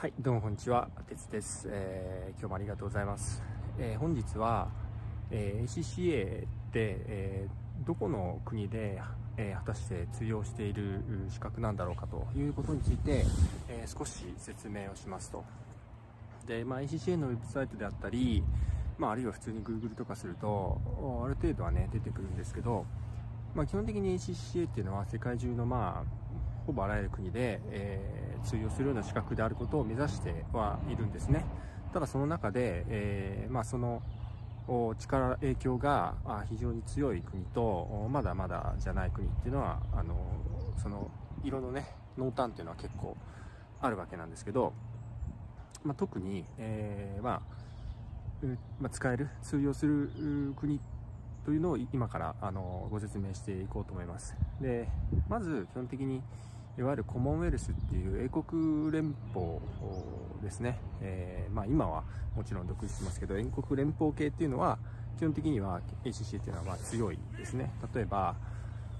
はい、どうもこんにちは、てつです、えー、今日もありがとうございます。えー、本日は、えー、ACCA って、え、どこの国で、え、果たして通用している資格なんだろうかということについて、え、少し説明をしますと。で、まあ、ACCA のウェブサイトであったり、まあ、あるいは普通に Google とかすると、ある程度はね、出てくるんですけど、まあ、基本的に ACCA っていうのは世界中のまあ、ほぼあらゆる国で、えー、通用するような資格であることを目指してはいるんですね。ただその中で、えー、まあ、その力、影響が非常に強い国と、まだまだじゃない国っていうのは、あの、その、色のね、濃淡っていうのは結構あるわけなんですけど、まあ、特に、えー、まあ、まあ、使える、通用する国というのを今からあのご説明していこうと思います。で、まず基本的にいわゆるコモンウェルスっていう英国連邦ですね。えー、まあ今はもちろん独立してますけど、英国連邦系っていうのは基本的には ACC っていうのはま強いですね。例えば、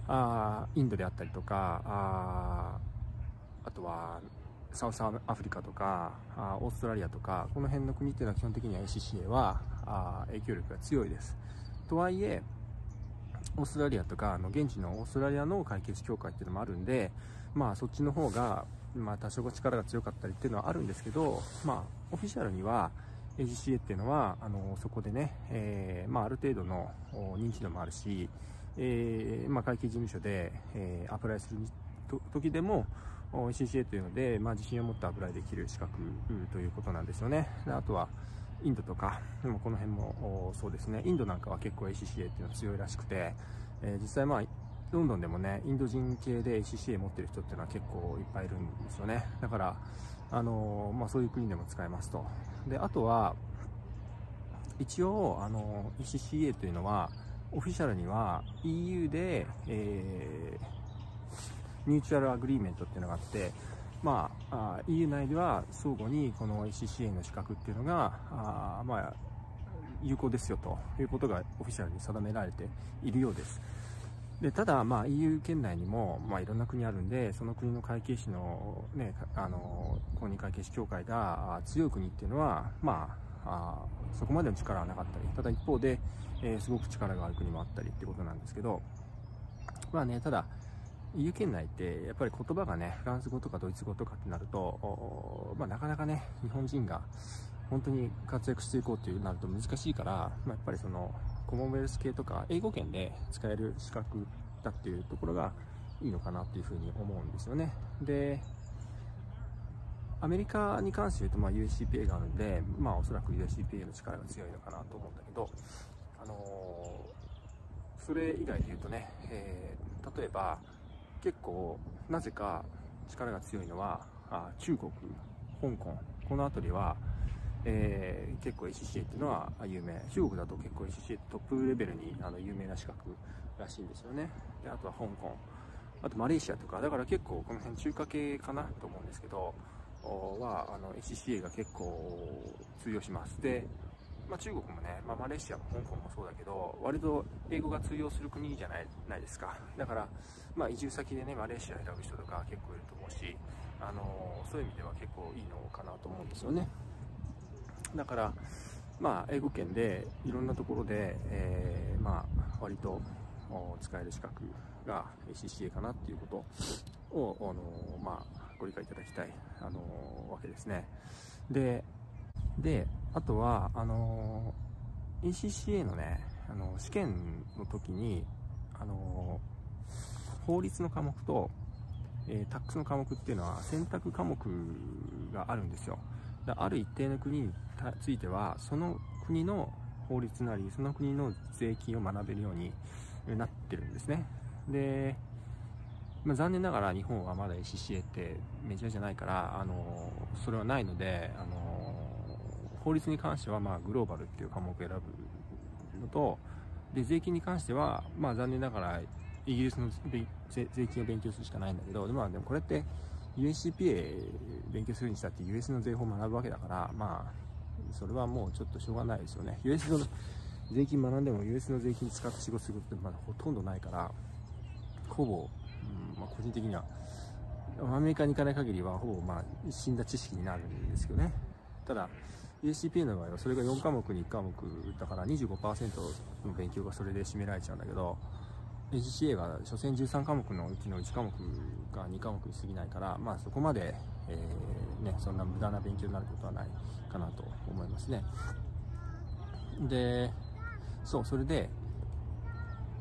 あインドであったりとか、ああとはサウスアフリカとかあオーストラリアとかこの辺の国っていうのは基本的には ACCA はあ影響力が強いですとはいえオーストラリアとかあの現地のオーストラリアの解決協会っていうのもあるんでまあそっちの方がまあ多少力が強かったりっていうのはあるんですけどまあオフィシャルには AGCA っていうのはあのそこでね、えー、まあ、ある程度の認知度もあるし、えー、まあ、会計事務所で、えー、アプライする時でも ACCA というので、まあ、自信を持ってアプライできる資格ということなんですよね。であとはインドとか、でもこの辺もそうですね、インドなんかは結構 ACCA っていうのは強いらしくて、えー、実際まあ、ロンドンでもね、インド人系で ACCA 持ってる人っていうのは結構いっぱいいるんですよね。だから、あのー、まあそういう国でも使えますと。で、あとは、一応、あのー、 ACCA というのは、オフィシャルには EU で、えー、 mutual agreement っていうのがあって、あ、EU 内では相互にこの ACCA の資格っていうのが、あまあ、有効ですよということがオフィシャルに定められているようです。でただ、まあ、EU 圏内にも、まあ、いろんな国あるんで、その国の会計士の、ね、あの公認会計士協会が強い国っていうのは、まあ、あそこまでの力はなかったり、ただ一方で、えー、すごく力がある国もあったりってことなんですけど、まあね、ただ、EU 圏内ってやっぱり言葉がね、フランス語とかドイツ語とかってなると、まあ、なかなかね、日本人が本当に活躍していこうっていうなると難しいから、まあ、やっぱりそのコモンウェルス系とか英語圏で使える資格だっていうところがいいのかなっていうふうに思うんですよね。で、アメリカに関して言うと、まあ、USCPA があるんで、まあ、おそらく USCPA の力が強いのかなと思うんだけど、あのー、それ以外で言うとね、えー、例えば、結構なぜか力が強いのはあ中国香港。この辺りは、えー、結構 ACCA っていうのは有名。中国だと結構 ACCA トップレベルにあの有名な資格らしいんですよね。であとは香港。あとマレーシアとか。だから結構この辺中華系かなと思うんですけどはあの ACCA が結構通用します。でまあ、中国もね、まあ、マレーシアも香港もそうだけど、割と英語が通用する国じゃないないですか。だから、まあ、移住先でね、マレーシア選ぶ人とか結構いると思うし、あのそういう意味では結構いいのかなと思うんですよね。だから、まあ、英語圏でいろんなところで、えー、まあ、割と使える資格が ACCA かなっていうことを、あのまあ、ご理解いただきたい、あのわけですね。で、で、あとは、あの ACCA のね、あの試験の時に、あの法律の科目と、えー、タックスの科目っていうのは選択科目があるんですよ。ある一定の国については、その国の法律なり、その国の税金を学べるようになってるんですね。で、まあ、残念ながら日本はまだ ACCA ってメジャーじゃないから、あのそれはないので、あの法律に関してはまあグローバルっていう科目を選ぶのと、で、税金に関しては、まあ残念ながらイギリスの税金を勉強するしかないんだけど、まあでもこれって USCPA 勉強するにしたって US の税法を学ぶわけだから、まあ、それはもうちょっとしょうがないですよね。US の税金学んでも US の税金使って仕事することってまだほとんどないから、ほぼ、うんまあ、個人的にはアメリカに行かない限りはほぼまあ死んだ知識になるんですけどねただ USCPA の場合はそれが4科目に1科目だから25%の勉強がそれで占められちゃうんだけど ACCA が所詮13科目のうちの1科目が2科目に過ぎないからまあそこまで、えー、ね、そんな無駄な勉強になることはないかなと思いますね。でそうそれで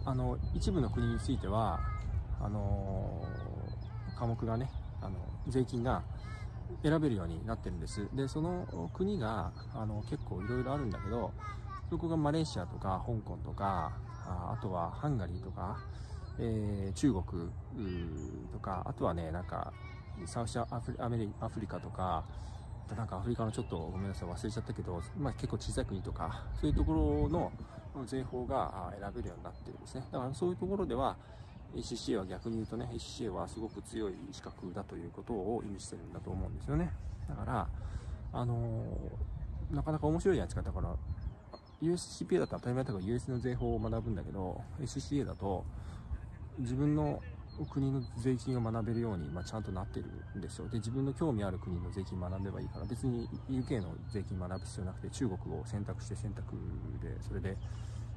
あの一部の国についてはあの科目がねあの税金が選べるようになってるんです。でその国があの結構いろいろあるんだけどそこがマレーシアとか香港とかああとはハンガリーとか、えー、中国とかあとはねなんかサウスアフリアメリアフリカとかなんかアフリカのちょっとごめんなさい忘れちゃったけど、まあ、結構小さい国とかそういうところの税法が選べるようになってるんですね。だからそういうところでは ACCA は逆に言うとね ACCA はすごく強い資格だということを意味してるんだと思うんですよね。だからあのー、なかなか面白いやつかだから USCPA だと当たり前だから US の税法を学ぶんだけど ACCA だと自分の国の税金を学べるように、まあ、ちゃんとなってるんですよ。で自分の興味ある国の税金学べばいいから別に UK の税金学ぶ必要なくて中国を選択して選択でそれで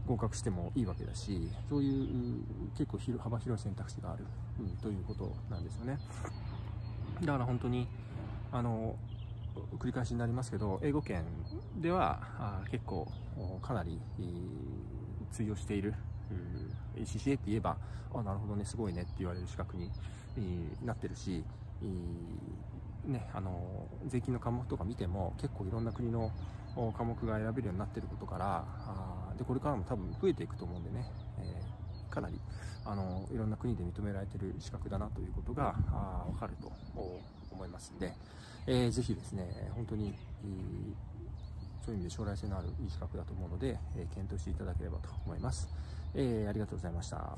合格してもいいわけだしそういう結構幅広い選択肢がある、うん、ということなんですよね。だから本当にあの繰り返しになりますけど英語圏ではあ結構かなり通用している ACCA って言えばあなるほどねすごいねって言われる資格になってるしえーね、あの税金の科目とか見ても結構いろんな国の科目が選べるようになってることからあでこれからも多分増えていくと思うんでね、えー、かなりあのいろんな国で認められてる資格だなということがあ分かると思いますんで、えー、ぜひですね本当に、そういう意味で将来性のあるいい資格だと思うので、えー、検討していただければと思います、え、ありがとうございました。